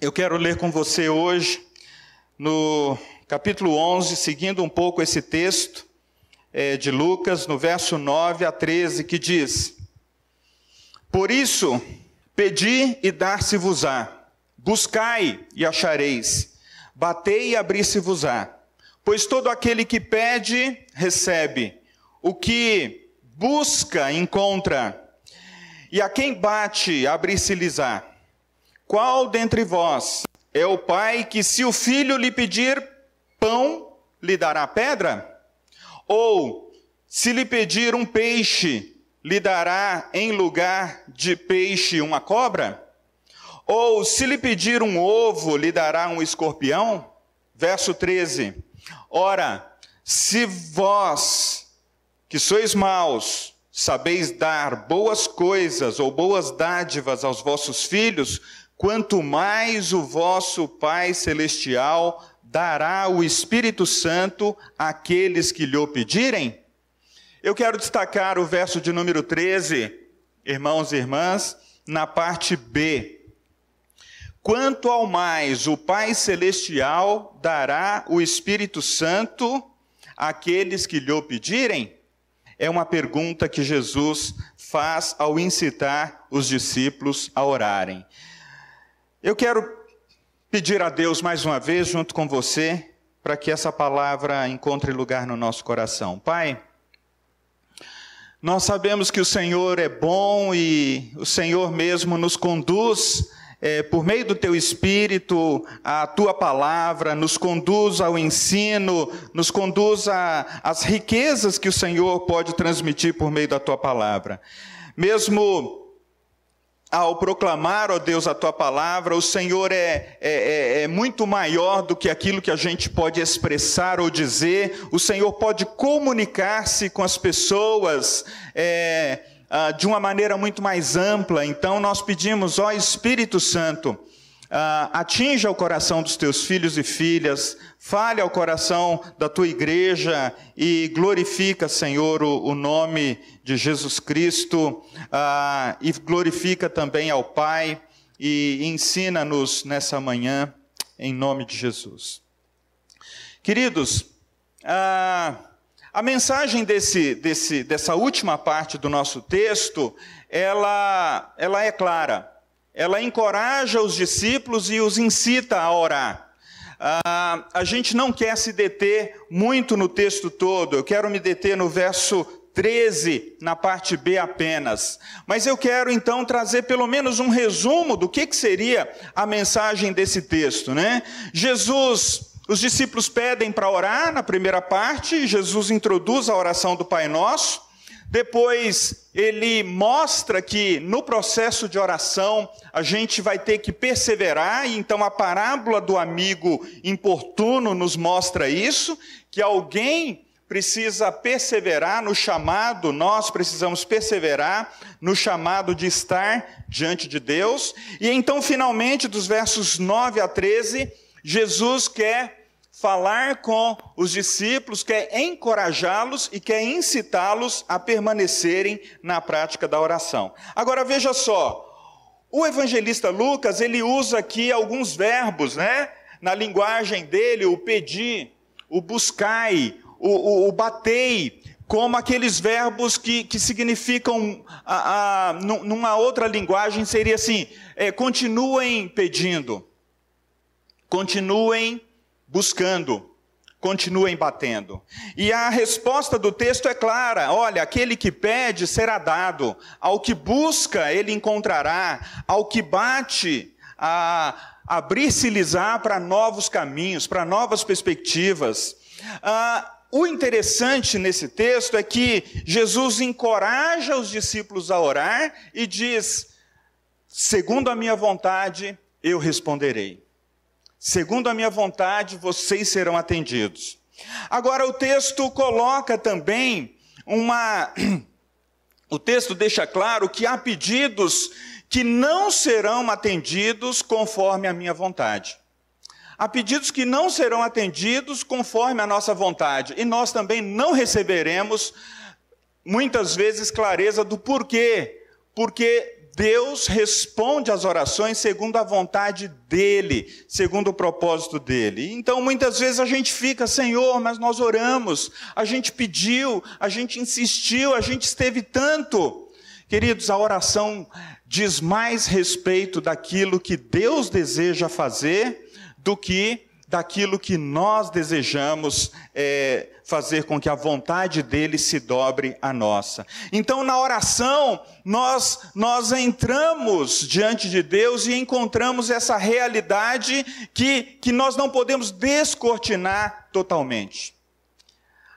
Eu quero ler com você hoje, no capítulo 11, seguindo um pouco esse texto é, de Lucas, no verso 9 a 13, que diz: Por isso, pedi e dar-se-vos-á, buscai e achareis, batei e abrir-se-vos-á. Pois todo aquele que pede, recebe, o que busca, encontra, e a quem bate, abrir-se-lhes-á. Qual dentre vós é o pai que, se o filho lhe pedir pão, lhe dará pedra? Ou, se lhe pedir um peixe, lhe dará em lugar de peixe uma cobra? Ou, se lhe pedir um ovo, lhe dará um escorpião? Verso 13. Ora, se vós, que sois maus, sabeis dar boas coisas ou boas dádivas aos vossos filhos, quanto mais o vosso Pai Celestial dará o Espírito Santo àqueles que lhe pedirem? Eu quero destacar o verso de número 13, irmãos e irmãs, na parte B. Quanto ao mais, o Pai Celestial dará o Espírito Santo àqueles que lhe pedirem? É uma pergunta que Jesus faz ao incitar os discípulos a orarem. Eu quero pedir a Deus mais uma vez, junto com você, para que essa palavra encontre lugar no nosso coração. Pai, nós sabemos que o Senhor é bom e o Senhor mesmo nos conduz é, por meio do teu espírito, a tua palavra, nos conduz ao ensino, nos conduz às riquezas que o Senhor pode transmitir por meio da tua palavra. Mesmo ao proclamar, ó Deus, a tua palavra, o Senhor é, é, é, é, muito maior do que aquilo que a gente pode expressar ou dizer, o Senhor pode comunicar-se com as pessoas. É, ah, de uma maneira muito mais ampla. Então nós pedimos, ó Espírito Santo, ah, atinja o coração dos teus filhos e filhas, fale ao coração da tua igreja e glorifica, Senhor, o, o nome de Jesus Cristo ah, e glorifica também ao Pai e ensina-nos nessa manhã, em nome de Jesus. Queridos, ah, a mensagem desse, desse, dessa última parte do nosso texto, ela, ela é clara. Ela encoraja os discípulos e os incita a orar. Ah, a gente não quer se deter muito no texto todo, eu quero me deter no verso 13, na parte B apenas. Mas eu quero então trazer pelo menos um resumo do que, que seria a mensagem desse texto. Né? Jesus os discípulos pedem para orar na primeira parte, Jesus introduz a oração do Pai Nosso. Depois, ele mostra que no processo de oração a gente vai ter que perseverar, e então a parábola do amigo importuno nos mostra isso, que alguém precisa perseverar no chamado, nós precisamos perseverar no chamado de estar diante de Deus. E então, finalmente, dos versos 9 a 13, Jesus quer falar com os discípulos, quer encorajá-los e quer incitá-los a permanecerem na prática da oração. Agora veja só, o evangelista Lucas, ele usa aqui alguns verbos, né? Na linguagem dele, o pedir, o buscai, o, o, o batei, como aqueles verbos que, que significam, a, a, numa outra linguagem, seria assim: é, continuem pedindo, continuem buscando, continuem batendo. E a resposta do texto é clara: olha, aquele que pede será dado, ao que busca ele encontrará, ao que bate, a abrir-se-lhes-á para novos caminhos, para novas perspectivas. Ah, o interessante nesse texto é que Jesus encoraja os discípulos a orar e diz: segundo a minha vontade, eu responderei. Segundo a minha vontade, vocês serão atendidos. Agora, o texto coloca também uma. O texto deixa claro que há pedidos que não serão atendidos conforme a minha vontade. Há pedidos que não serão atendidos conforme a nossa vontade. E nós também não receberemos, muitas vezes, clareza do porquê. Porque Deus responde às orações segundo a vontade dele, segundo o propósito dele. Então, muitas vezes a gente fica, Senhor, mas nós oramos, a gente pediu, a gente insistiu, a gente esteve tanto. Queridos, a oração diz mais respeito daquilo que Deus deseja fazer do que daquilo que nós desejamos é, fazer com que a vontade dele se dobre a nossa. Então, na oração, nós, nós entramos diante de Deus e encontramos essa realidade que, que nós não podemos descortinar totalmente.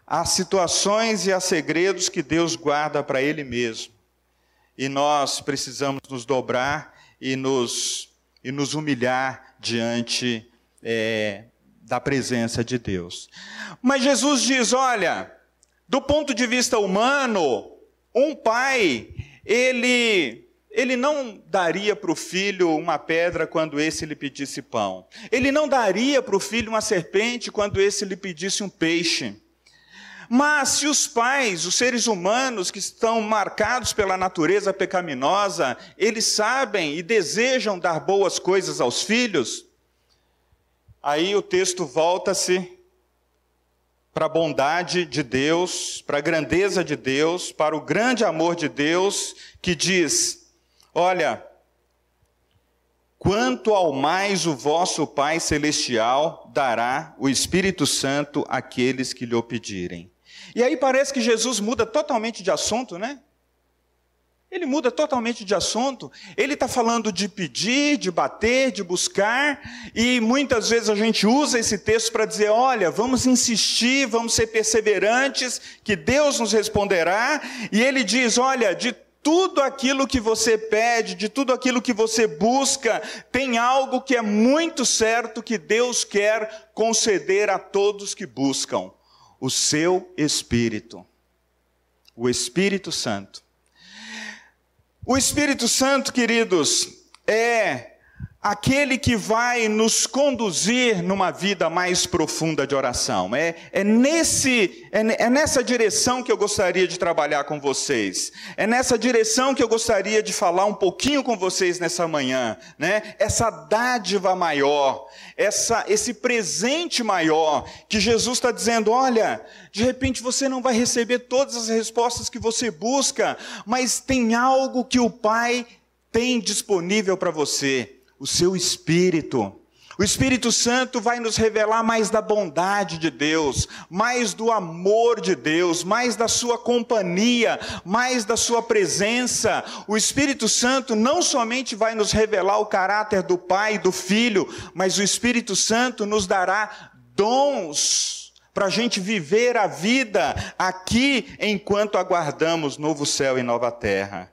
Há situações e há segredos que Deus guarda para Ele mesmo. E nós precisamos nos dobrar e nos, e nos humilhar diante é, da presença de Deus. Mas Jesus diz: olha, do ponto de vista humano, um pai, ele ele não daria para o filho uma pedra quando esse lhe pedisse pão. Ele não daria para o filho uma serpente quando esse lhe pedisse um peixe. Mas se os pais, os seres humanos que estão marcados pela natureza pecaminosa, eles sabem e desejam dar boas coisas aos filhos, Aí o texto volta-se para a bondade de Deus, para a grandeza de Deus, para o grande amor de Deus, que diz: Olha, quanto ao mais o vosso Pai Celestial dará o Espírito Santo àqueles que lhe o pedirem. E aí parece que Jesus muda totalmente de assunto, né? Ele muda totalmente de assunto. Ele está falando de pedir, de bater, de buscar, e muitas vezes a gente usa esse texto para dizer: olha, vamos insistir, vamos ser perseverantes, que Deus nos responderá. E ele diz: olha, de tudo aquilo que você pede, de tudo aquilo que você busca, tem algo que é muito certo que Deus quer conceder a todos que buscam: o seu Espírito, o Espírito Santo. O Espírito Santo, queridos, é aquele que vai nos conduzir numa vida mais profunda de oração. É, é, nesse, é, é, nessa direção que eu gostaria de trabalhar com vocês. É nessa direção que eu gostaria de falar um pouquinho com vocês nessa manhã. Né? Essa dádiva maior, essa, esse presente maior, que Jesus está dizendo: olha, de repente você não vai receber todas as respostas que você busca, mas tem algo que o Pai tem disponível para você: o seu Espírito. O Espírito Santo vai nos revelar mais da bondade de Deus, mais do amor de Deus, mais da sua companhia, mais da sua presença. O Espírito Santo não somente vai nos revelar o caráter do Pai e do Filho, mas o Espírito Santo nos dará dons para a gente viver a vida aqui enquanto aguardamos novo céu e nova terra.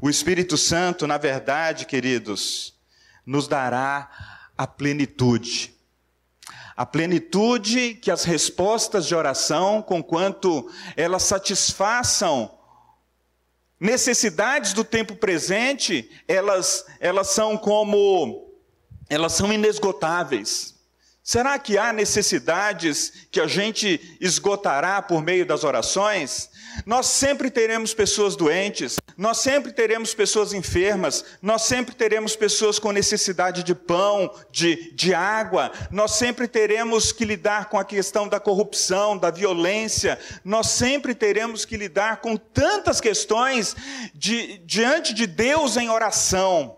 O Espírito Santo, na verdade, queridos, nos dará a plenitude. A plenitude que as respostas de oração, conquanto elas satisfaçam necessidades do tempo presente, elas, elas são como, elas são inesgotáveis. Será que há necessidades que a gente esgotará por meio das orações? Nós sempre teremos pessoas doentes, nós sempre teremos pessoas enfermas, nós sempre teremos pessoas com necessidade de pão, de, de água, nós sempre teremos que lidar com a questão da corrupção, da violência, nós sempre teremos que lidar com tantas questões de, diante de Deus em oração.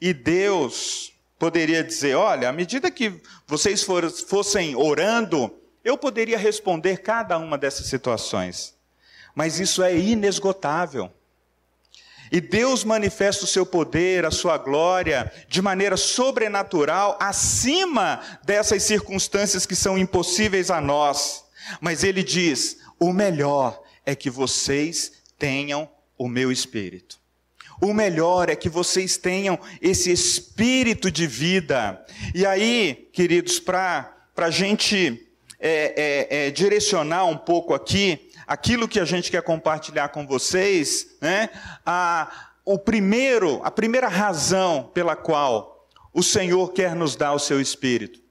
E Deus poderia dizer: olha, à medida que vocês fossem orando, eu poderia responder cada uma dessas situações mas isso é inesgotável. E Deus manifesta o seu poder, a sua glória, de maneira sobrenatural, acima dessas circunstâncias que são impossíveis a nós. Mas Ele diz: o melhor é que vocês tenham o meu espírito. O melhor é que vocês tenham esse espírito de vida. E aí, queridos, para a gente é, é, é, direcionar um pouco aqui, aquilo que a gente quer compartilhar com vocês, né? A, o primeiro, a primeira razão pela qual o Senhor quer nos dar o seu Espírito.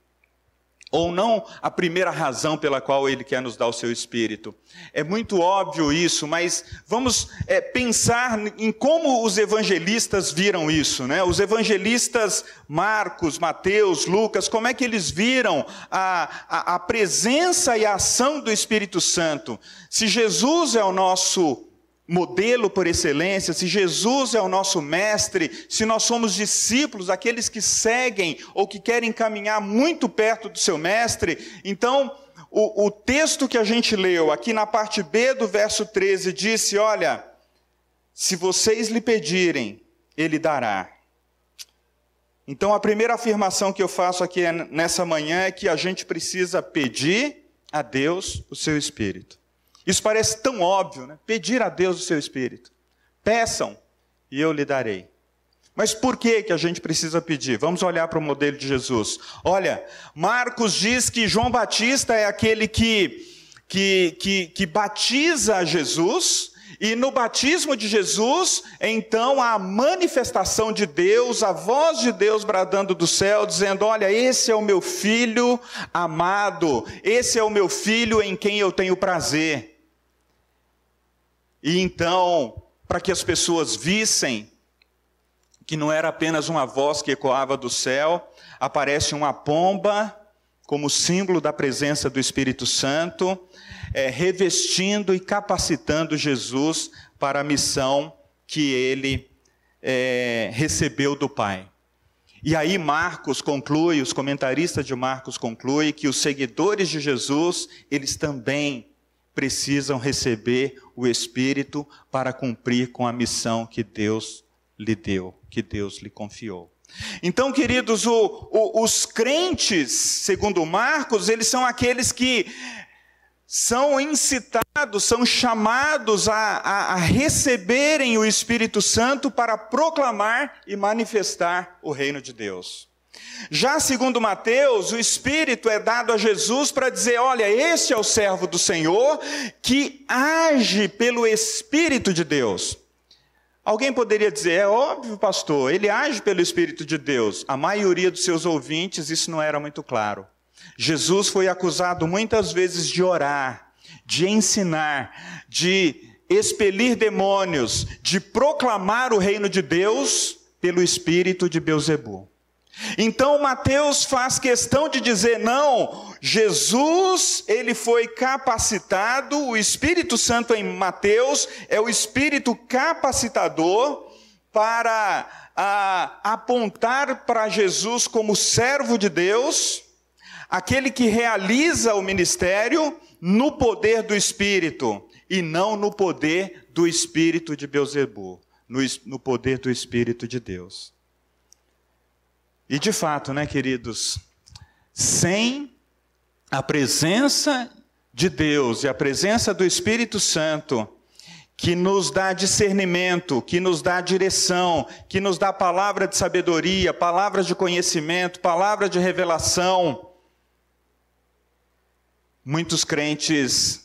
Ou não a primeira razão pela qual ele quer nos dar o seu espírito. É muito óbvio isso, mas vamos é, pensar em como os evangelistas viram isso, né? Os evangelistas Marcos, Mateus, Lucas, como é que eles viram a, a, a presença e a ação do Espírito Santo? Se Jesus é o nosso modelo por excelência, se Jesus é o nosso mestre, se nós somos discípulos, aqueles que seguem ou que querem caminhar muito perto do seu mestre, então o, o texto que a gente leu aqui na parte B do verso 13 disse: Olha, se vocês lhe pedirem, ele dará. Então a primeira afirmação que eu faço aqui nessa manhã é que a gente precisa pedir a Deus o seu Espírito. Isso parece tão óbvio, né? Pedir a Deus o seu Espírito. Peçam e eu lhe darei. Mas por que, que a gente precisa pedir? Vamos olhar para o modelo de Jesus. Olha, Marcos diz que João Batista é aquele que, que, que, que batiza Jesus, e no batismo de Jesus, então a manifestação de Deus, a voz de Deus bradando do céu, dizendo: Olha, esse é o meu filho amado, esse é o meu filho em quem eu tenho prazer. E então, para que as pessoas vissem que não era apenas uma voz que ecoava do céu, aparece uma pomba como símbolo da presença do Espírito Santo, é, revestindo e capacitando Jesus para a missão que ele é, recebeu do Pai. E aí Marcos conclui, os comentaristas de Marcos concluem que os seguidores de Jesus, eles também precisam receber o Espírito para cumprir com a missão que Deus lhe deu, que Deus lhe confiou. Então, queridos, o, o, os crentes, segundo Marcos, eles são aqueles que são incitados, são chamados a, a, a, receberem o Espírito Santo para proclamar e manifestar o reino de Deus. Já segundo Mateus, o Espírito é dado a Jesus para dizer: olha, este é o servo do Senhor que age pelo Espírito de Deus. Alguém poderia dizer, é óbvio, pastor, ele age pelo Espírito de Deus. A maioria dos seus ouvintes, isso não era muito claro. Jesus foi acusado muitas vezes de orar, de ensinar, de expelir demônios, de proclamar o reino de Deus pelo espírito de Beuzebu. Então Mateus faz questão de dizer: não, Jesus, ele foi capacitado, o Espírito Santo em Mateus é o Espírito capacitador para a, apontar para Jesus como servo de Deus, aquele que realiza o ministério no poder do Espírito e não no poder do Espírito de Beuzebu, no, no poder do Espírito de Deus. E de fato, né, queridos, sem a presença de Deus e a presença do Espírito Santo, que nos dá discernimento, que nos dá direção, que nos dá palavra de sabedoria, palavras de conhecimento, palavra de revelação. Muitos crentes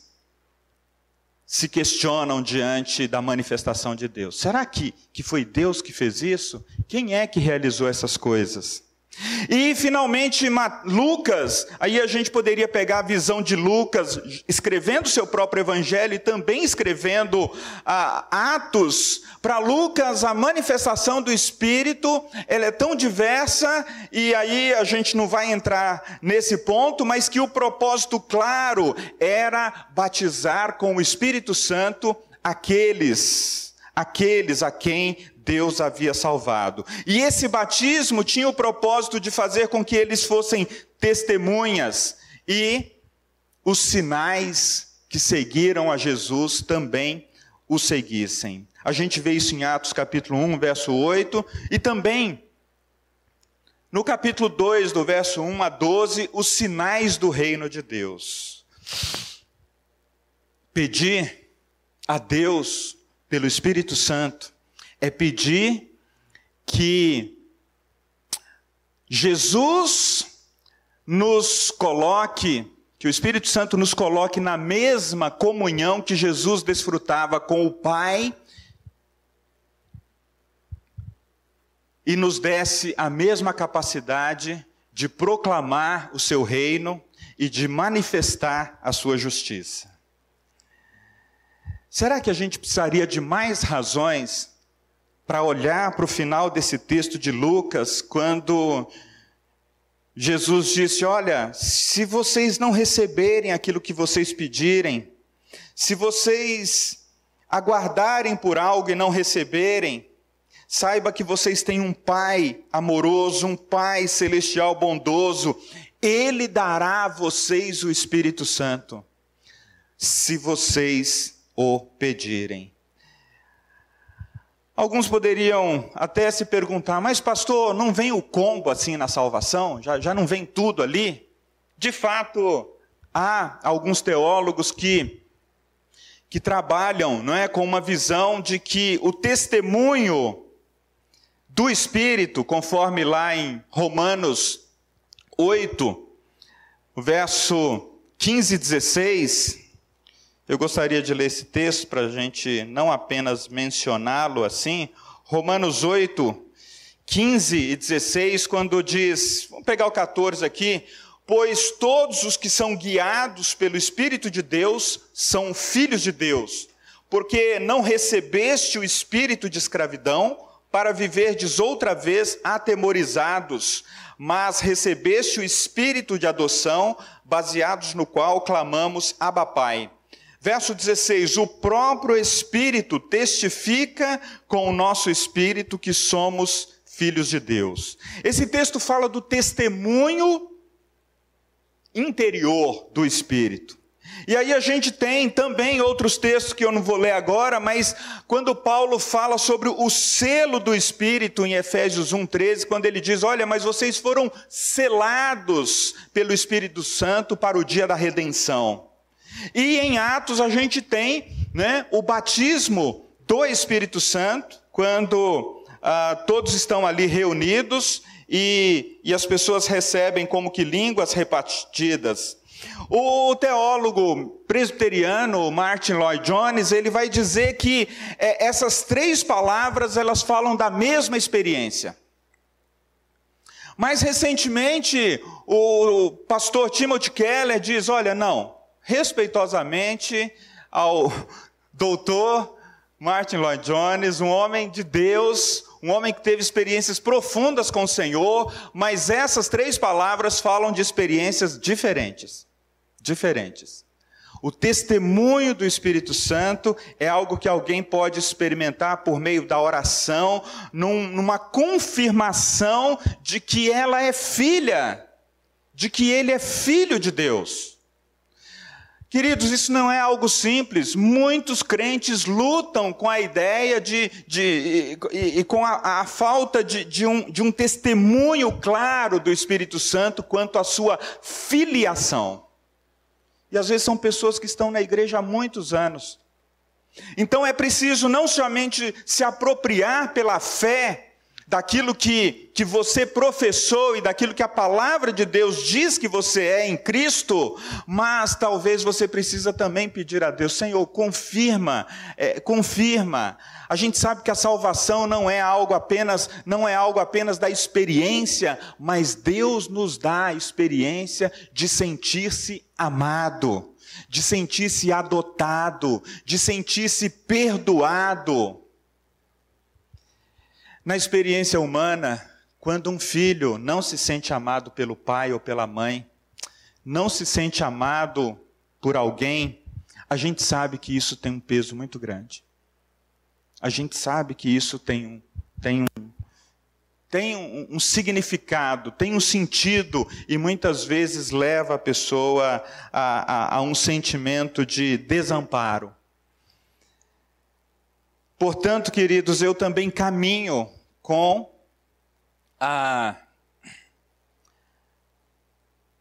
se questionam diante da manifestação de Deus. Será que, que foi Deus que fez isso? Quem é que realizou essas coisas? E finalmente Lucas, aí a gente poderia pegar a visão de Lucas escrevendo seu próprio evangelho e também escrevendo ah, Atos. Para Lucas, a manifestação do Espírito ela é tão diversa e aí a gente não vai entrar nesse ponto, mas que o propósito claro era batizar com o Espírito Santo aqueles, aqueles a quem Deus havia salvado. E esse batismo tinha o propósito de fazer com que eles fossem testemunhas e os sinais que seguiram a Jesus também o seguissem. A gente vê isso em Atos capítulo 1, verso 8, e também no capítulo 2, do verso 1 a 12, os sinais do reino de Deus. Pedir a Deus, pelo Espírito Santo, é pedir que Jesus nos coloque, que o Espírito Santo nos coloque na mesma comunhão que Jesus desfrutava com o Pai e nos desse a mesma capacidade de proclamar o seu reino e de manifestar a sua justiça. Será que a gente precisaria de mais razões para olhar para o final desse texto de Lucas, quando Jesus disse: Olha, se vocês não receberem aquilo que vocês pedirem, se vocês aguardarem por algo e não receberem, saiba que vocês têm um Pai amoroso, um Pai celestial bondoso, Ele dará a vocês o Espírito Santo, se vocês o pedirem. Alguns poderiam até se perguntar, mas pastor, não vem o combo assim na salvação? Já, já não vem tudo ali? De fato, há alguns teólogos que, que trabalham não é, com uma visão de que o testemunho do Espírito, conforme lá em Romanos 8, verso 15 e 16, eu gostaria de ler esse texto para a gente não apenas mencioná-lo assim. Romanos 8, 15 e 16, quando diz, vamos pegar o 14 aqui, pois todos os que são guiados pelo Espírito de Deus são filhos de Deus, porque não recebeste o espírito de escravidão para viverdes outra vez atemorizados, mas recebeste o espírito de adoção, baseados no qual clamamos Abba Pai. Verso 16: O próprio Espírito testifica com o nosso espírito que somos filhos de Deus. Esse texto fala do testemunho interior do Espírito. E aí a gente tem também outros textos que eu não vou ler agora, mas quando Paulo fala sobre o selo do Espírito em Efésios 1:13, quando ele diz: "Olha, mas vocês foram selados pelo Espírito Santo para o dia da redenção". E em Atos a gente tem né, o batismo do Espírito Santo, quando ah, todos estão ali reunidos e, e as pessoas recebem como que línguas repartidas. O teólogo presbiteriano Martin Lloyd Jones, ele vai dizer que é, essas três palavras, elas falam da mesma experiência. Mais recentemente, o pastor Timothy Keller diz, olha, não, respeitosamente ao doutor Martin Lloyd Jones, um homem de Deus, um homem que teve experiências profundas com o Senhor, mas essas três palavras falam de experiências diferentes. Diferentes. O testemunho do Espírito Santo é algo que alguém pode experimentar por meio da oração, num, numa confirmação de que ela é filha, de que ele é filho de Deus. Queridos, isso não é algo simples. Muitos crentes lutam com a ideia de, de e, e, com a, a falta de, de, um, de um testemunho claro do Espírito Santo quanto à sua filiação. E às vezes são pessoas que estão na igreja há muitos anos. Então é preciso não somente se apropriar pela fé daquilo que, que você professou e daquilo que a palavra de Deus diz que você é em Cristo, mas talvez você precisa também pedir a Deus, Senhor, confirma, é, confirma. A gente sabe que a salvação não é algo apenas, não é algo apenas da experiência, mas Deus nos dá a experiência de sentir-se amado, de sentir-se adotado, de sentir-se perdoado. Na experiência humana, quando um filho não se sente amado pelo pai ou pela mãe, não se sente amado por alguém, a gente sabe que isso tem um peso muito grande. A gente sabe que isso tem um, tem um, tem um, um significado, tem um sentido e muitas vezes leva a pessoa a, a, a um sentimento de desamparo. Portanto, queridos, eu também caminho com a,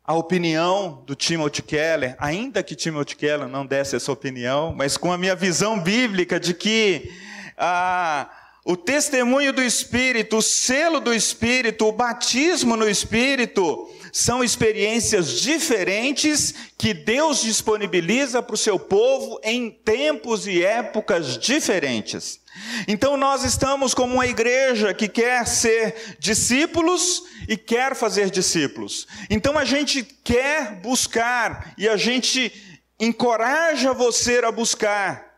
a opinião do Timothy Keller, ainda que Timothy Keller não desse essa opinião, mas com a minha visão bíblica de que ah, o testemunho do Espírito, o selo do Espírito, o batismo no Espírito, são experiências diferentes que Deus disponibiliza para o seu povo em tempos e épocas diferentes. Então nós estamos como uma igreja que quer ser discípulos e quer fazer discípulos. Então a gente quer buscar e a gente encoraja você a buscar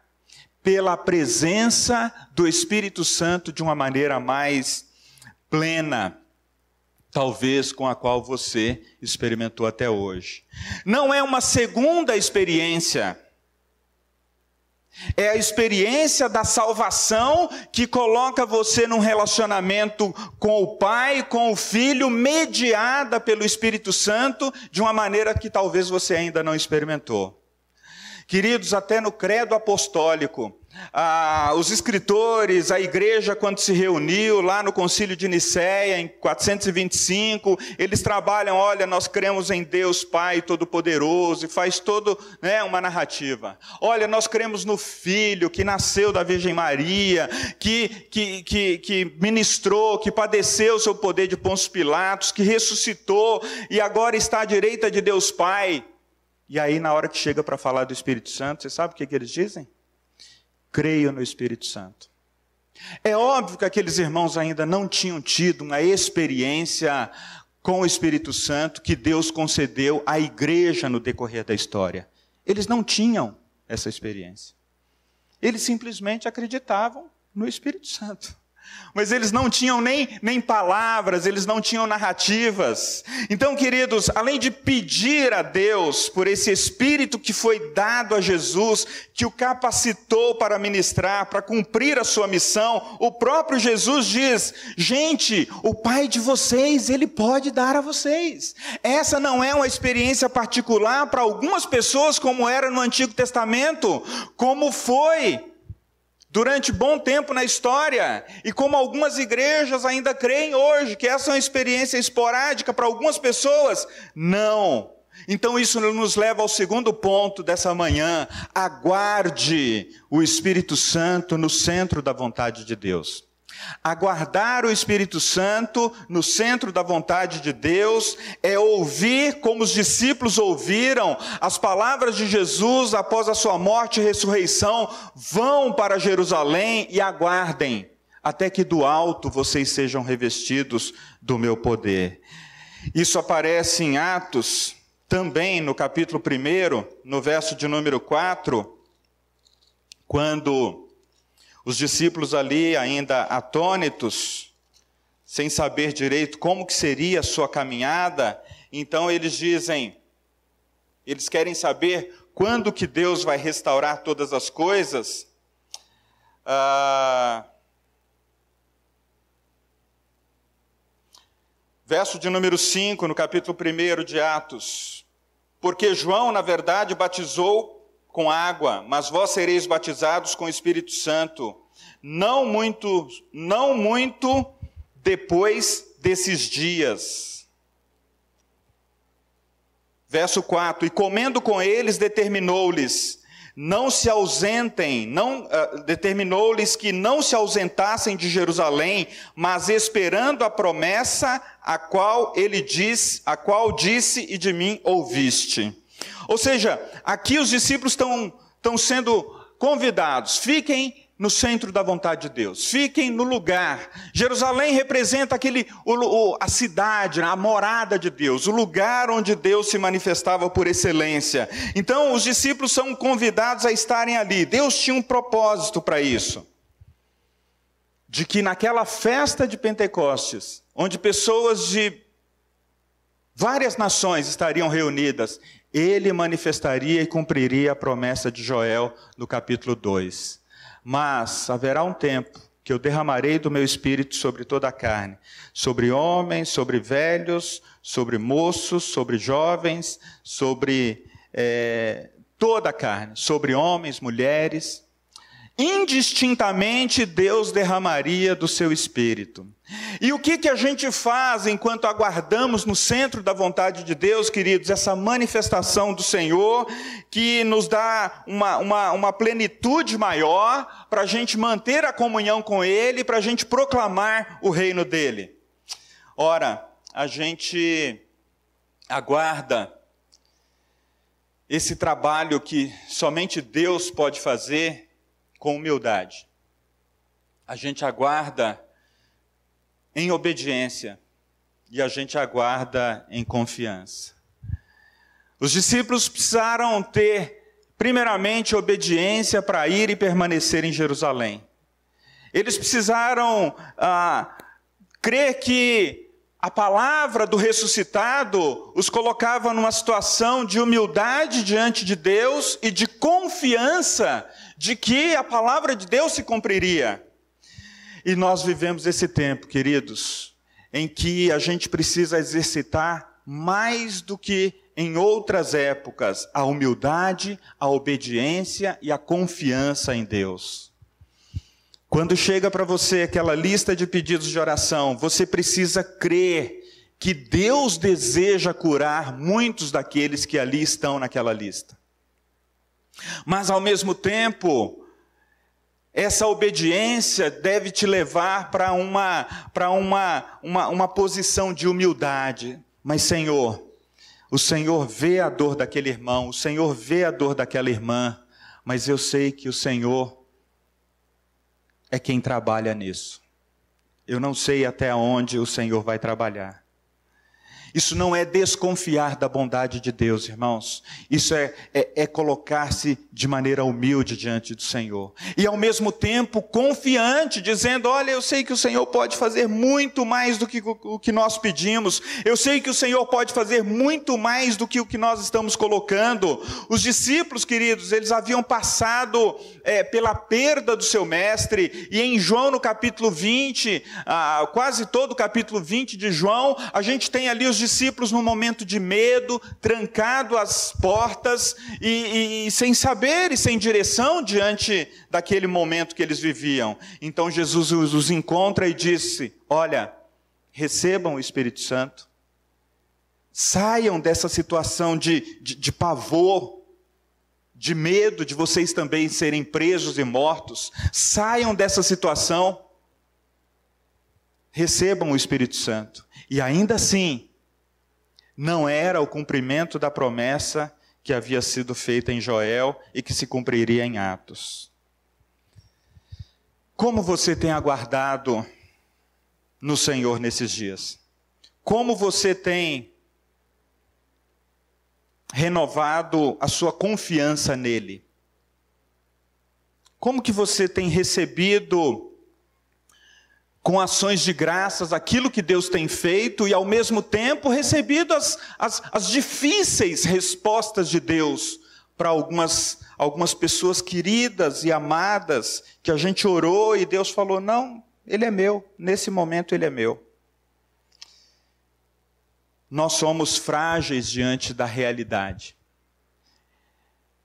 pela presença do Espírito Santo de uma maneira mais plena, talvez com a qual você experimentou até hoje. Não é uma segunda experiência. É a experiência da salvação que coloca você num relacionamento com o Pai, com o Filho, mediada pelo Espírito Santo, de uma maneira que talvez você ainda não experimentou. Queridos, até no credo apostólico, ah, os escritores, a igreja, quando se reuniu lá no concílio de Nicéia, em 425, eles trabalham, olha, nós cremos em Deus Pai Todo-Poderoso, e faz toda né, uma narrativa. Olha, nós cremos no Filho, que nasceu da Virgem Maria, que, que, que, que ministrou, que padeceu o seu poder de Pôncio Pilatos, que ressuscitou, e agora está à direita de Deus Pai. E aí, na hora que chega para falar do Espírito Santo, você sabe o que, que eles dizem? Creio no Espírito Santo. É óbvio que aqueles irmãos ainda não tinham tido uma experiência com o Espírito Santo que Deus concedeu à igreja no decorrer da história. Eles não tinham essa experiência. Eles simplesmente acreditavam no Espírito Santo. Mas eles não tinham nem, nem palavras, eles não tinham narrativas. Então, queridos, além de pedir a Deus por esse Espírito que foi dado a Jesus, que o capacitou para ministrar, para cumprir a sua missão, o próprio Jesus diz: gente, o Pai de vocês, Ele pode dar a vocês. Essa não é uma experiência particular para algumas pessoas, como era no Antigo Testamento, como foi durante bom tempo na história, e como algumas igrejas ainda creem hoje, que essa é uma experiência esporádica para algumas pessoas, não. Então isso nos leva ao segundo ponto dessa manhã: aguarde o Espírito Santo no centro da vontade de Deus. Aguardar o Espírito Santo no centro da vontade de Deus é ouvir como os discípulos ouviram as palavras de Jesus após a sua morte e ressurreição: vão para Jerusalém e aguardem, até que do alto vocês sejam revestidos do meu poder. Isso aparece em Atos, também no capítulo 1, no verso de número 4, quando os discípulos ali ainda atônitos, sem saber direito como que seria a sua caminhada, então eles dizem, eles querem saber quando que Deus vai restaurar todas as coisas. Ah, verso de número 5, no capítulo 1 de Atos. Porque João, na verdade, batizou com água, mas vós sereis batizados com o Espírito Santo, não muito, não muito depois desses dias. Verso 4: E comendo com eles, determinou-lhes: não se ausentem, não uh, determinou-lhes que não se ausentassem de Jerusalém, mas esperando a promessa a qual ele diz, a qual disse e de mim ouviste. Ou seja, aqui os discípulos estão, estão sendo convidados, fiquem no centro da vontade de Deus, fiquem no lugar. Jerusalém representa aquele, o, o, a cidade, a morada de Deus, o lugar onde Deus se manifestava por excelência. Então, os discípulos são convidados a estarem ali. Deus tinha um propósito para isso. De que naquela festa de Pentecostes, onde pessoas de várias nações estariam reunidas, ele manifestaria e cumpriria a promessa de Joel no capítulo 2. Mas haverá um tempo que eu derramarei do meu espírito sobre toda a carne, sobre homens, sobre velhos, sobre moços, sobre jovens, sobre é, toda a carne, sobre homens, mulheres. Indistintamente Deus derramaria do seu espírito. E o que, que a gente faz enquanto aguardamos no centro da vontade de Deus, queridos, essa manifestação do Senhor que nos dá uma, uma, uma plenitude maior para a gente manter a comunhão com Ele, para a gente proclamar o reino dele? Ora, a gente aguarda esse trabalho que somente Deus pode fazer com humildade. A gente aguarda em obediência e a gente aguarda em confiança. Os discípulos precisaram ter, primeiramente, obediência para ir e permanecer em Jerusalém. Eles precisaram ah, crer que a palavra do ressuscitado os colocava numa situação de humildade diante de Deus e de confiança de que a palavra de Deus se cumpriria. E nós vivemos esse tempo, queridos, em que a gente precisa exercitar mais do que em outras épocas a humildade, a obediência e a confiança em Deus. Quando chega para você aquela lista de pedidos de oração, você precisa crer que Deus deseja curar muitos daqueles que ali estão naquela lista. Mas ao mesmo tempo, essa obediência deve te levar para uma, uma, uma, uma posição de humildade. Mas, Senhor, o Senhor vê a dor daquele irmão, o Senhor vê a dor daquela irmã, mas eu sei que o Senhor é quem trabalha nisso. Eu não sei até onde o Senhor vai trabalhar. Isso não é desconfiar da bondade de Deus, irmãos. Isso é, é, é colocar-se de maneira humilde diante do Senhor. E ao mesmo tempo confiante, dizendo: Olha, eu sei que o Senhor pode fazer muito mais do que o que nós pedimos. Eu sei que o Senhor pode fazer muito mais do que o que nós estamos colocando. Os discípulos, queridos, eles haviam passado é, pela perda do seu mestre. E em João, no capítulo 20, ah, quase todo o capítulo 20 de João, a gente tem ali os discípulos num momento de medo, trancado às portas e, e, e sem saber e sem direção diante daquele momento que eles viviam. Então Jesus os, encontra e disse: Olha, recebam o Espírito Santo, saiam dessa situação de, de, de pavor, de medo de vocês também serem presos e mortos, saiam dessa situação, recebam o Espírito Santo. E ainda assim, não era o cumprimento da promessa que havia sido feita em Joel e que se cumpriria em Atos. Como você tem aguardado no Senhor nesses dias? Como você tem renovado a sua confiança nele? Como que você tem recebido com ações de graças aquilo que Deus tem feito e, ao mesmo tempo, recebido as, as, as difíceis respostas de Deus para algumas, algumas pessoas queridas e amadas que a gente orou e Deus falou: não, ele é meu, nesse momento ele é meu. Nós somos frágeis diante da realidade,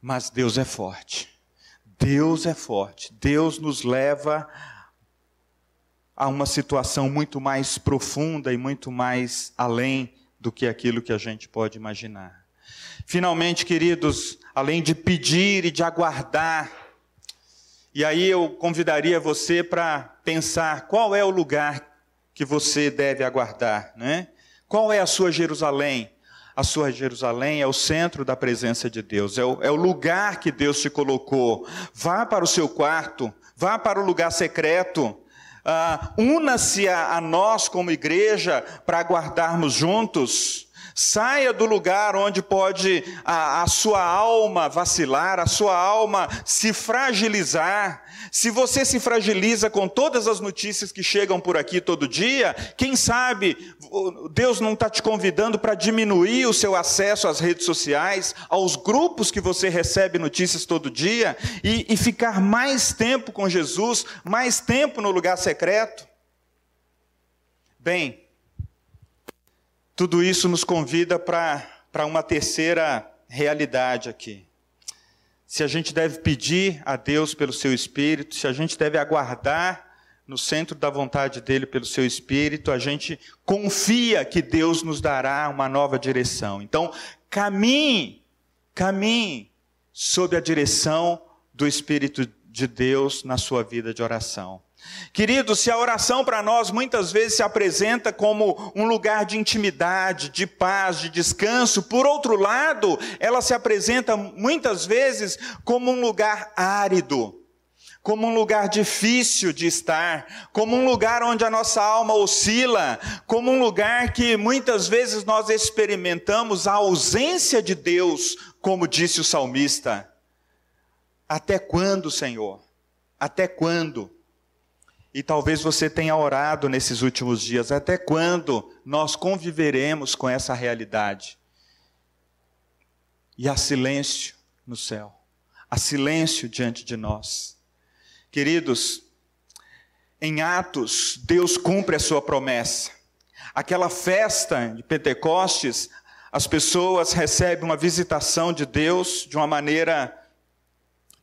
mas Deus é forte. Deus é forte. Deus nos leva a uma situação muito mais profunda e muito mais além do que aquilo que a gente pode imaginar. Finalmente, queridos, além de pedir e de aguardar, e aí eu convidaria você para pensar qual é o lugar que você deve aguardar, né? Qual é a sua Jerusalém? A sua Jerusalém é o centro da presença de Deus, é o, é o lugar que Deus te colocou. Vá para o seu quarto, vá para o lugar secreto, Uh, Una-se a, a nós como igreja para aguardarmos juntos. Saia do lugar onde pode a, a, sua alma vacilar, a sua alma se fragilizar. Se você se fragiliza com todas as notícias que chegam por aqui todo dia, quem sabe Deus não está te convidando para diminuir o seu acesso às redes sociais, aos grupos que você recebe notícias todo dia, e, e ficar mais tempo com Jesus, mais tempo no lugar secreto? Bem, tudo isso nos convida para uma terceira realidade aqui. se a gente deve pedir a Deus pelo seu Espírito, se a gente deve aguardar no centro da vontade dele pelo seu Espírito, a gente confia que Deus nos dará uma nova direção. Então, caminhe, caminhe sob a direção do Espírito de Deus na sua vida de oração. Queridos, se a oração para nós muitas vezes se apresenta como um lugar de intimidade, de paz, de descanso, por outro lado, ela se apresenta muitas vezes como um lugar árido, como um lugar difícil de estar, como um lugar onde a nossa alma oscila, como um lugar que muitas vezes nós experimentamos a ausência de Deus, como disse o salmista. Até quando, Senhor? Até quando? E talvez você tenha orado nesses últimos dias, até quando nós conviveremos com essa realidade? E há silêncio no céu, há silêncio diante de nós. Queridos, em Atos, Deus cumpre a sua promessa. Aquela festa de Pentecostes, as pessoas recebem uma visitação de Deus de uma maneira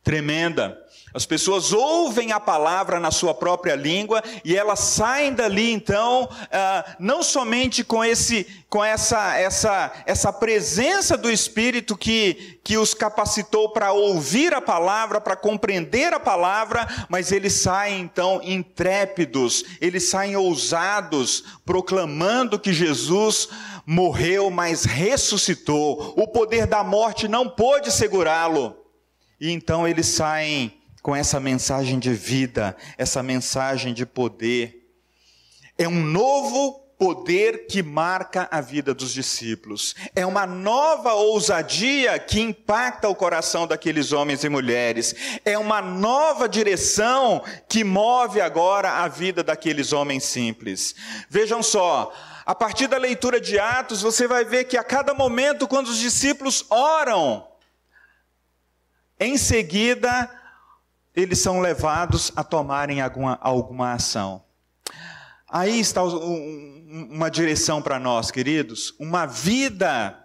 tremenda. As pessoas ouvem a palavra na sua própria língua e elas saem dali então, ah, não somente com, esse, com essa, essa, essa presença do Espírito que, que os capacitou para ouvir a palavra, para compreender a palavra, mas eles saem então intrépidos, eles saem ousados, proclamando que Jesus morreu, mas ressuscitou. O poder da morte não pôde segurá-lo. E então eles saem com essa mensagem de vida, essa mensagem de poder. É um novo poder que marca a vida dos discípulos. É uma nova ousadia que impacta o coração daqueles homens e mulheres. É uma nova direção que move agora a vida daqueles homens simples. Vejam só, a partir da leitura de Atos, você vai ver que a cada momento, quando os discípulos oram, em seguida, eles são levados a tomarem alguma, alguma ação. Aí está uma direção para nós, queridos, uma vida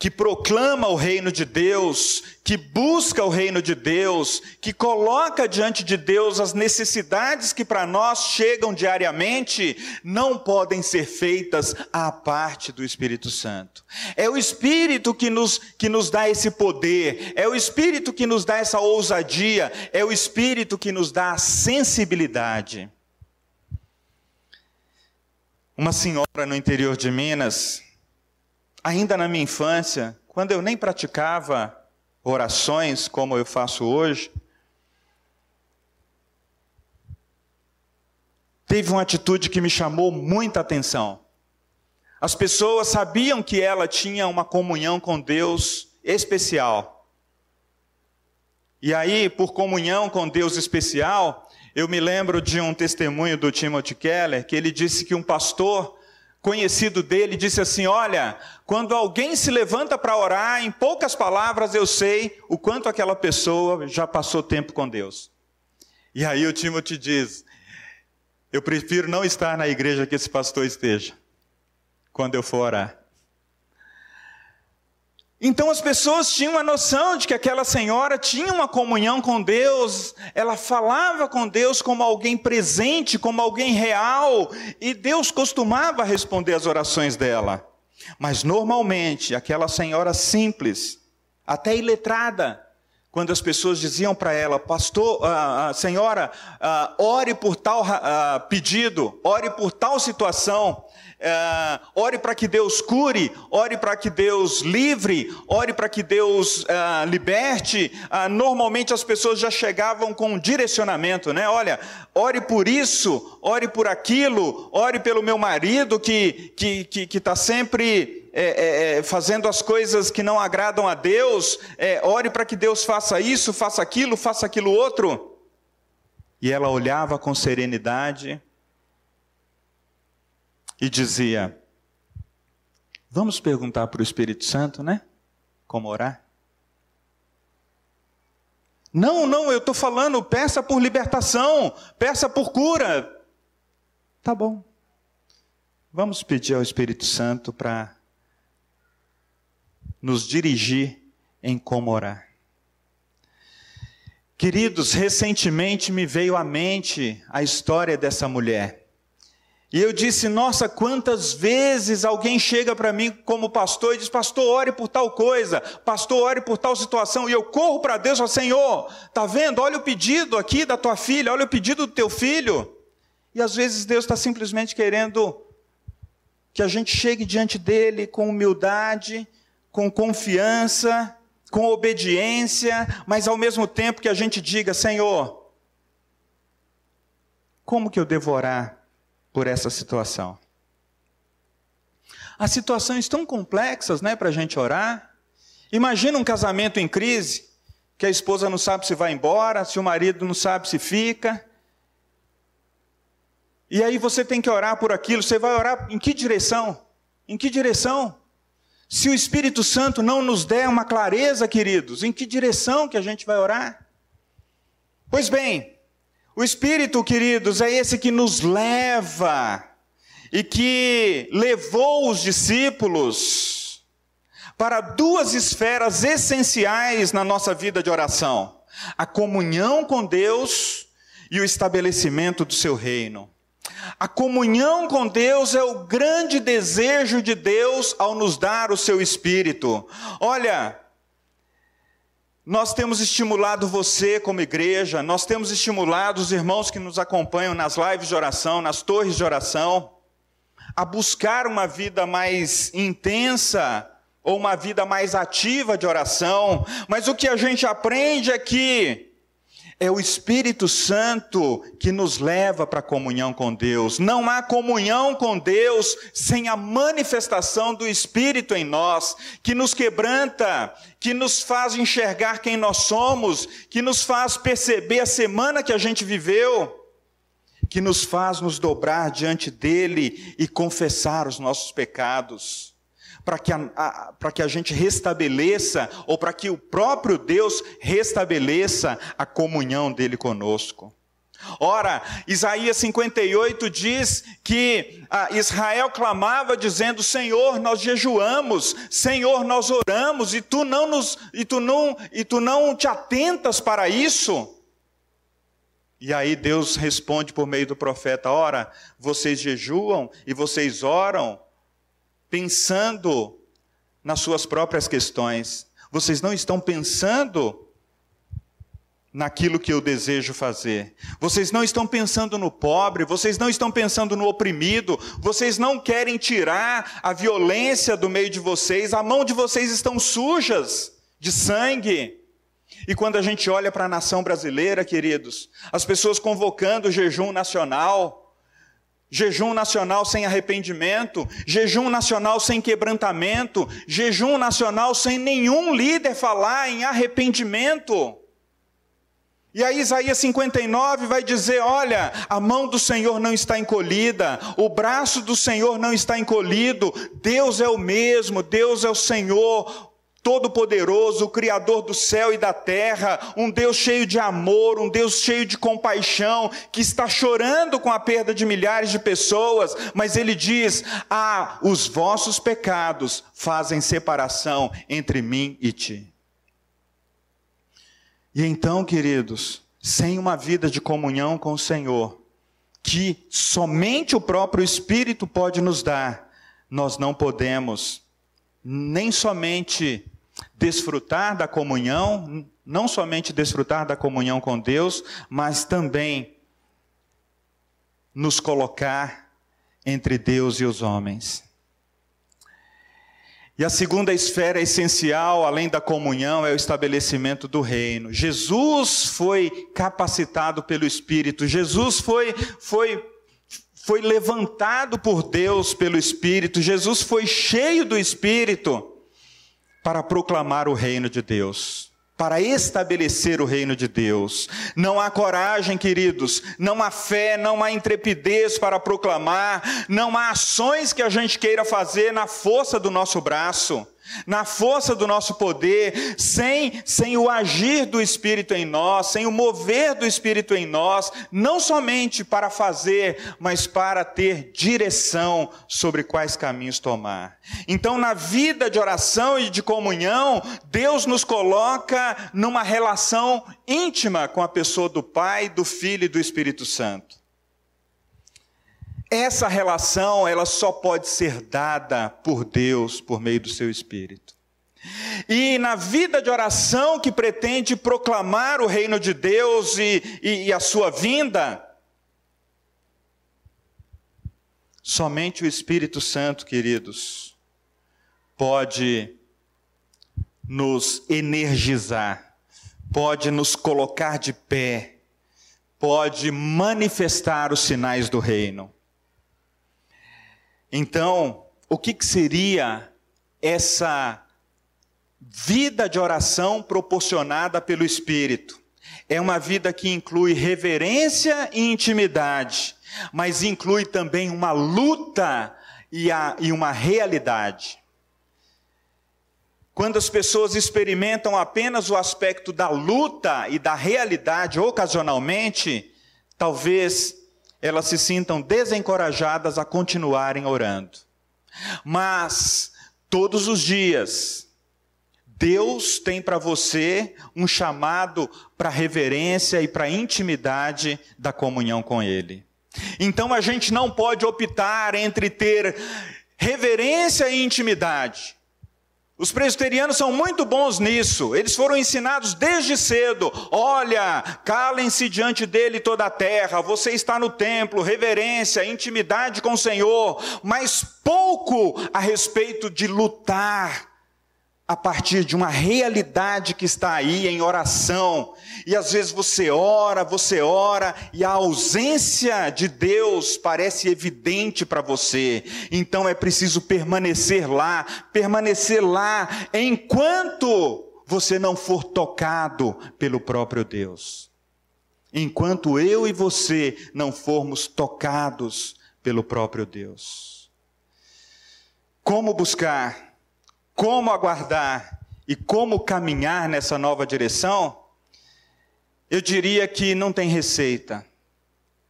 que proclama o reino de Deus, que busca o reino de Deus, que coloca diante de Deus as necessidades que para nós chegam diariamente, não podem ser feitas à parte do Espírito Santo. É o Espírito que nos, que nos dá esse poder, é o Espírito que nos dá essa ousadia, é o Espírito que nos dá a sensibilidade. Uma senhora no interior de Minas, ainda na minha infância, quando eu nem praticava orações como eu faço hoje, teve uma atitude que me chamou muita atenção. As pessoas sabiam que ela tinha uma comunhão com Deus especial. E aí, por comunhão com Deus especial, eu me lembro de um testemunho do Timothy Keller, que ele disse que um pastor conhecido dele disse assim: Olha, quando alguém se levanta para orar, em poucas palavras eu sei o quanto aquela pessoa já passou tempo com Deus. E aí o Timothy diz: Eu prefiro não estar na igreja que esse pastor esteja, quando eu for orar. Então as pessoas tinham a noção de que aquela senhora tinha uma comunhão com Deus, ela falava com Deus como alguém presente, como alguém real, e Deus costumava responder as orações dela. Mas normalmente, aquela senhora simples, até iletrada, quando as pessoas diziam para ela, pastor, uh, uh, senhora, uh, ore por tal pedido, ore por tal situação, Uh, ore para que Deus cure, ore para que Deus livre, ore para que Deus uh, liberte. Uh, normalmente as pessoas já chegavam com um direcionamento, né? Olha, ore por isso, ore por aquilo, ore pelo meu marido que que que está sempre é, é, é, fazendo as coisas que não agradam a Deus. É, ore para que Deus faça isso, faça aquilo, faça aquilo outro. E ela olhava com serenidade e dizia: Vamos perguntar para o Espírito Santo, né? Como orar? Não, não, eu estou falando, peça por libertação, peça por cura. Tá bom. Vamos pedir ao Espírito Santo para nos dirigir em como orar. Queridos, recentemente me veio à mente a história dessa mulher. E eu disse: Nossa, quantas vezes alguém chega para mim como pastor e diz: Pastor, ore por tal coisa, pastor, ore por tal situação. E eu corro para Deus e falo: Senhor, tá vendo? Olha o pedido aqui da tua filha, olha o pedido do teu filho. E às vezes Deus está simplesmente querendo que a gente chegue diante dele com humildade, com confiança, com obediência, mas ao mesmo tempo que a gente diga: Senhor, como que eu devo orar? por essa situação. As situações tão complexas, né, para a gente orar. Imagina um casamento em crise, que a esposa não sabe se vai embora, se o marido não sabe se fica. E aí você tem que orar por aquilo. Você vai orar em que direção? Em que direção? Se o Espírito Santo não nos der uma clareza, queridos, em que direção que a gente vai orar? Pois bem, o Espírito, queridos, é esse que nos leva e que levou os discípulos para duas esferas essenciais na nossa vida de oração: a comunhão com Deus e o estabelecimento do seu reino. A comunhão com Deus é o grande desejo de Deus ao nos dar o seu Espírito. Olha, nós temos estimulado você como igreja, nós temos estimulado os irmãos que nos acompanham nas lives de oração, nas torres de oração, a buscar uma vida mais intensa ou uma vida mais ativa de oração, mas o que a gente aprende é que é o Espírito Santo que nos leva para a comunhão com Deus. Não há comunhão com Deus sem a manifestação do Espírito em nós, que nos quebranta, que nos faz enxergar quem nós somos, que nos faz perceber a semana que a gente viveu, que nos faz nos dobrar diante dele e confessar os nossos pecados para que, a, para que a gente restabeleça, ou para que o próprio Deus restabeleça a comunhão dele conosco. Ora, Isaías 58 diz que ah, Israel clamava dizendo: Senhor, nós jejuamos, Senhor, nós oramos, e tu não nos, e tu não, e tu não te atentas para isso. E aí Deus responde por meio do profeta: Ora, vocês jejuam e vocês oram, pensando nas suas próprias questões. Vocês não estão pensando naquilo que eu desejo fazer. Vocês não estão pensando no pobre, vocês não estão pensando no oprimido, vocês não querem tirar a violência do meio de vocês, a mão de vocês estão sujas de sangue. E quando a gente olha para a nação brasileira, queridos, as pessoas convocando o jejum nacional, Jejum nacional sem arrependimento, jejum nacional sem quebrantamento, jejum nacional sem nenhum líder falar em arrependimento. E aí Isaías 59 vai dizer: olha, a mão do Senhor não está encolhida, o braço do Senhor não está encolhido, Deus é o mesmo, Deus é o Senhor, Todo-Poderoso, Criador do céu e da terra, um Deus cheio de amor, um Deus cheio de compaixão, que está chorando com a perda de milhares de pessoas, mas Ele diz: Ah, os vossos pecados fazem separação entre mim e ti. E então, queridos, sem uma vida de comunhão com o Senhor, que somente o próprio Espírito pode nos dar, nós não podemos nem somente desfrutar da comunhão, não somente desfrutar da comunhão com Deus, mas também nos colocar entre Deus e os homens. E a segunda esfera essencial, além da comunhão, é o estabelecimento do reino. Jesus foi capacitado pelo Espírito, Jesus foi, foi, foi levantado por Deus pelo Espírito, Jesus foi cheio do Espírito para proclamar o reino de Deus, para estabelecer o reino de Deus. Não há coragem, queridos, não há fé, não há intrepidez para proclamar, não há ações que a gente queira fazer na força do nosso braço. Na força do nosso poder, sem, sem o agir do Espírito em nós, sem o mover do Espírito em nós, não somente para fazer, mas para ter direção sobre quais caminhos tomar. Então, na vida de oração e de comunhão, Deus nos coloca numa relação íntima com a pessoa do Pai, do Filho e do Espírito Santo. Essa relação, ela só pode ser dada por Deus por meio do seu espírito. E na vida de oração que pretende proclamar o reino de Deus e, e, e a sua vinda, somente o Espírito Santo, queridos, pode nos energizar, pode nos colocar de pé, pode manifestar os sinais do reino. Então, o que, que seria essa vida de oração proporcionada pelo Espírito? É uma vida que inclui reverência e intimidade, mas inclui também uma luta e, a, e uma realidade. Quando as pessoas experimentam apenas o aspecto da luta e da realidade ocasionalmente, talvez elas se sintam desencorajadas a continuarem orando. Mas, todos os dias, Deus tem para você um chamado para reverência e para intimidade da comunhão com Ele. Então a gente não pode optar entre ter reverência e intimidade. Os presbiterianos são muito bons nisso. Eles foram ensinados desde cedo. Olha, calem-se diante dele toda a terra. Você está no templo, reverência, intimidade com o Senhor, mas pouco a respeito de lutar a partir de uma realidade que está aí em oração. E às vezes você ora, você ora, e a ausência de Deus parece evidente para você. Então é preciso permanecer lá, permanecer lá, enquanto você não for tocado pelo próprio Deus. Enquanto eu e você não formos tocados pelo próprio Deus. Como buscar? Como aguardar e como caminhar nessa nova direção, eu diria que não tem receita.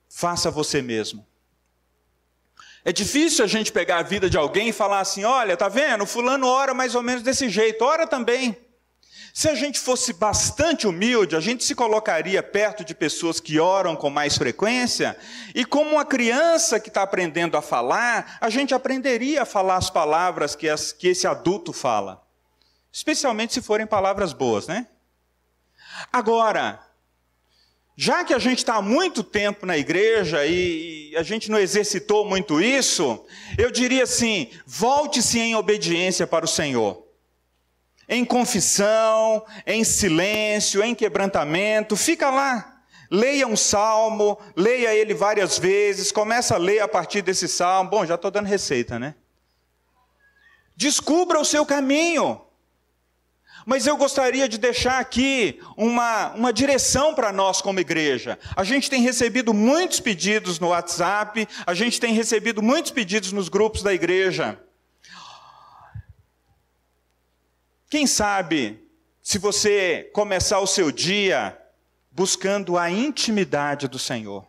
Faça você mesmo. É difícil a gente pegar a vida de alguém e falar assim: olha, tá vendo? Fulano ora mais ou menos desse jeito, ora também. Se a gente fosse bastante humilde, a gente se colocaria perto de pessoas que oram com mais frequência, e como uma criança que está aprendendo a falar, a gente aprenderia a falar as palavras que, as, que esse adulto fala. Especialmente se forem palavras boas, né? Agora, já que a gente está há muito tempo na igreja e a gente não exercitou muito isso, eu diria assim: volte-se em obediência para o Senhor em confissão, em silêncio, em quebrantamento, fica lá. Leia um salmo, leia ele várias vezes, começa a ler a partir desse salmo. Bom, já estou dando receita, né? Descubra o seu caminho. Mas eu gostaria de deixar aqui uma, uma direção para nós como igreja. A gente tem recebido muitos pedidos no WhatsApp, a gente tem recebido muitos pedidos nos grupos da igreja. Quem sabe, se você começar o seu dia buscando a intimidade do Senhor,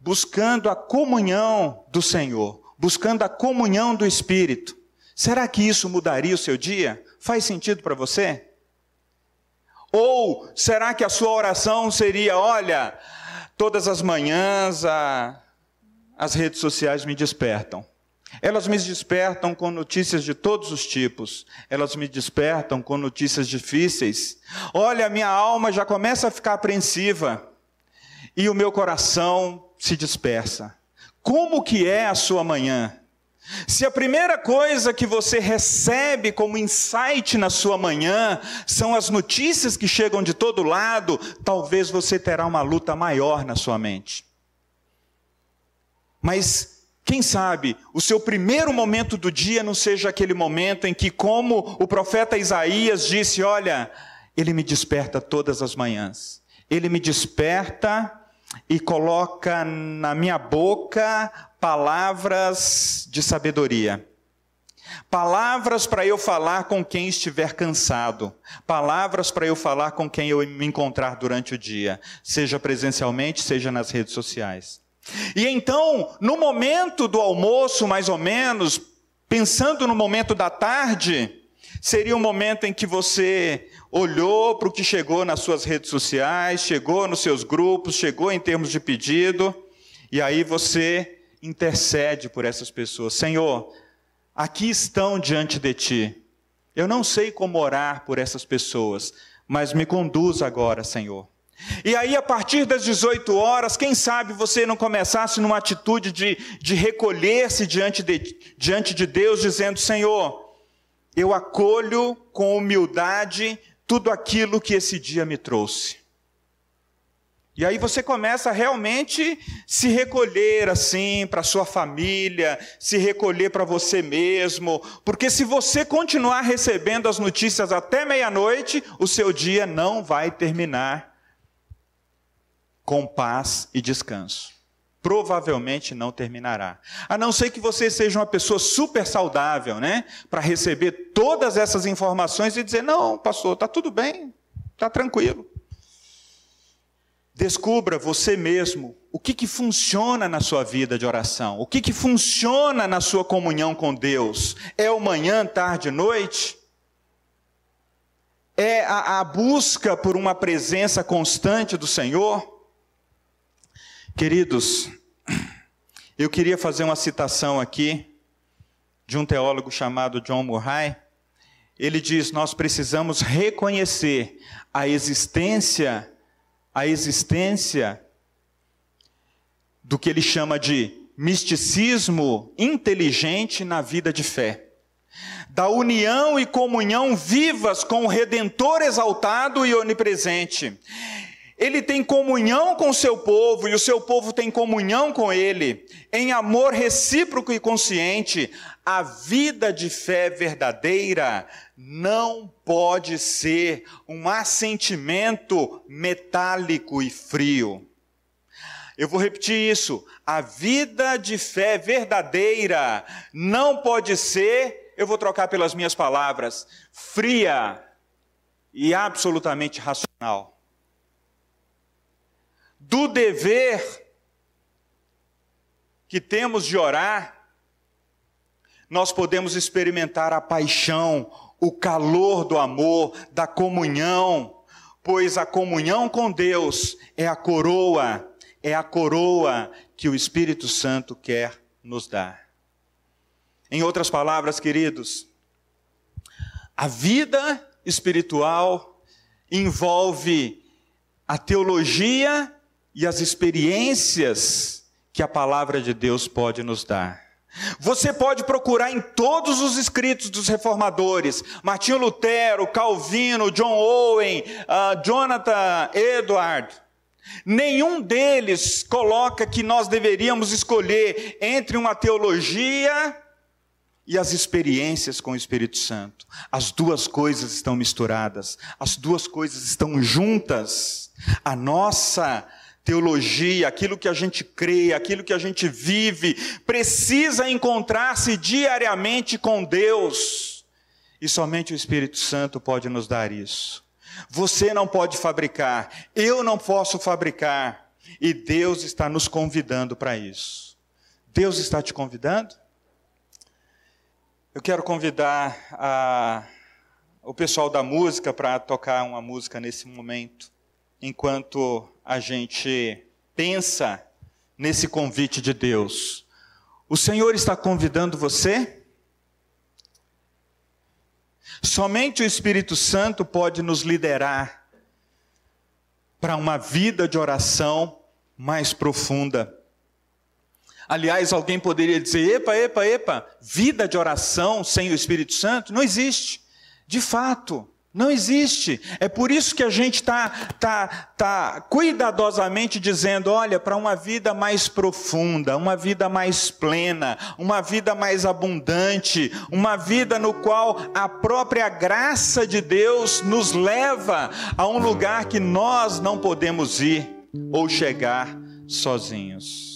buscando a comunhão do Senhor, buscando a comunhão do Espírito, será que isso mudaria o seu dia? Faz sentido para você? Ou será que a sua oração seria: olha, todas as manhãs a, as redes sociais me despertam. Elas me despertam com notícias de todos os tipos. Elas me despertam com notícias difíceis. Olha, minha alma já começa a ficar apreensiva e o meu coração se dispersa. Como que é a sua manhã? Se a primeira coisa que você recebe como insight na sua manhã são as notícias que chegam de todo lado, talvez você terá uma luta maior na sua mente. Mas quem sabe o seu primeiro momento do dia não seja aquele momento em que, como o profeta Isaías disse: Olha, ele me desperta todas as manhãs, ele me desperta e coloca na minha boca palavras de sabedoria. Palavras para eu falar com quem estiver cansado. Palavras para eu falar com quem eu me encontrar durante o dia, seja presencialmente, seja nas redes sociais. E então, no momento do almoço, mais ou menos, pensando no momento da tarde, seria um momento em que você olhou para o que chegou nas suas redes sociais, chegou nos seus grupos, chegou em termos de pedido, e aí você intercede por essas pessoas. Senhor, aqui estão diante de ti. Eu não sei como orar por essas pessoas, mas me conduz agora, Senhor. E aí, a partir das 18 horas, quem sabe você não começasse numa atitude de, de recolher-se diante de, diante de Deus, dizendo: Senhor, eu acolho com humildade tudo aquilo que esse dia me trouxe. E aí você começa realmente se recolher assim para sua família, se recolher para você mesmo, porque se você continuar recebendo as notícias até meia-noite, o seu dia não vai terminar com paz e descanso. Provavelmente não terminará. A não ser que você seja uma pessoa super saudável, né? Para receber todas essas informações e dizer: não, pastor, está tudo bem, está tranquilo. Descubra você mesmo o que, que funciona na sua vida de oração, o que, que funciona na sua comunhão com Deus. É o manhã, tarde, noite? É a, a busca por uma presença constante do Senhor? Queridos, eu queria fazer uma citação aqui de um teólogo chamado John Murray. Ele diz: Nós precisamos reconhecer a existência a existência do que ele chama de misticismo inteligente na vida de fé. Da união e comunhão vivas com o Redentor exaltado e onipresente. Ele tem comunhão com o seu povo e o seu povo tem comunhão com ele, em amor recíproco e consciente. A vida de fé verdadeira não pode ser um assentimento metálico e frio. Eu vou repetir isso. A vida de fé verdadeira não pode ser, eu vou trocar pelas minhas palavras, fria e absolutamente racional do dever que temos de orar, nós podemos experimentar a paixão, o calor do amor, da comunhão, pois a comunhão com Deus é a coroa, é a coroa que o Espírito Santo quer nos dar. Em outras palavras, queridos, a vida espiritual envolve a teologia e as experiências que a palavra de Deus pode nos dar. Você pode procurar em todos os escritos dos reformadores, Martinho Lutero, Calvino, John Owen, uh, Jonathan Edward. Nenhum deles coloca que nós deveríamos escolher entre uma teologia e as experiências com o Espírito Santo. As duas coisas estão misturadas, as duas coisas estão juntas. A nossa teologia, aquilo que a gente crê, aquilo que a gente vive, precisa encontrar-se diariamente com Deus. E somente o Espírito Santo pode nos dar isso. Você não pode fabricar, eu não posso fabricar, e Deus está nos convidando para isso. Deus está te convidando? Eu quero convidar a, o pessoal da música para tocar uma música nesse momento, enquanto a gente pensa nesse convite de Deus. O Senhor está convidando você? Somente o Espírito Santo pode nos liderar para uma vida de oração mais profunda. Aliás, alguém poderia dizer: epa, epa, epa, vida de oração sem o Espírito Santo? Não existe. De fato, não existe. É por isso que a gente está tá, tá cuidadosamente dizendo: olha, para uma vida mais profunda, uma vida mais plena, uma vida mais abundante, uma vida no qual a própria graça de Deus nos leva a um lugar que nós não podemos ir ou chegar sozinhos.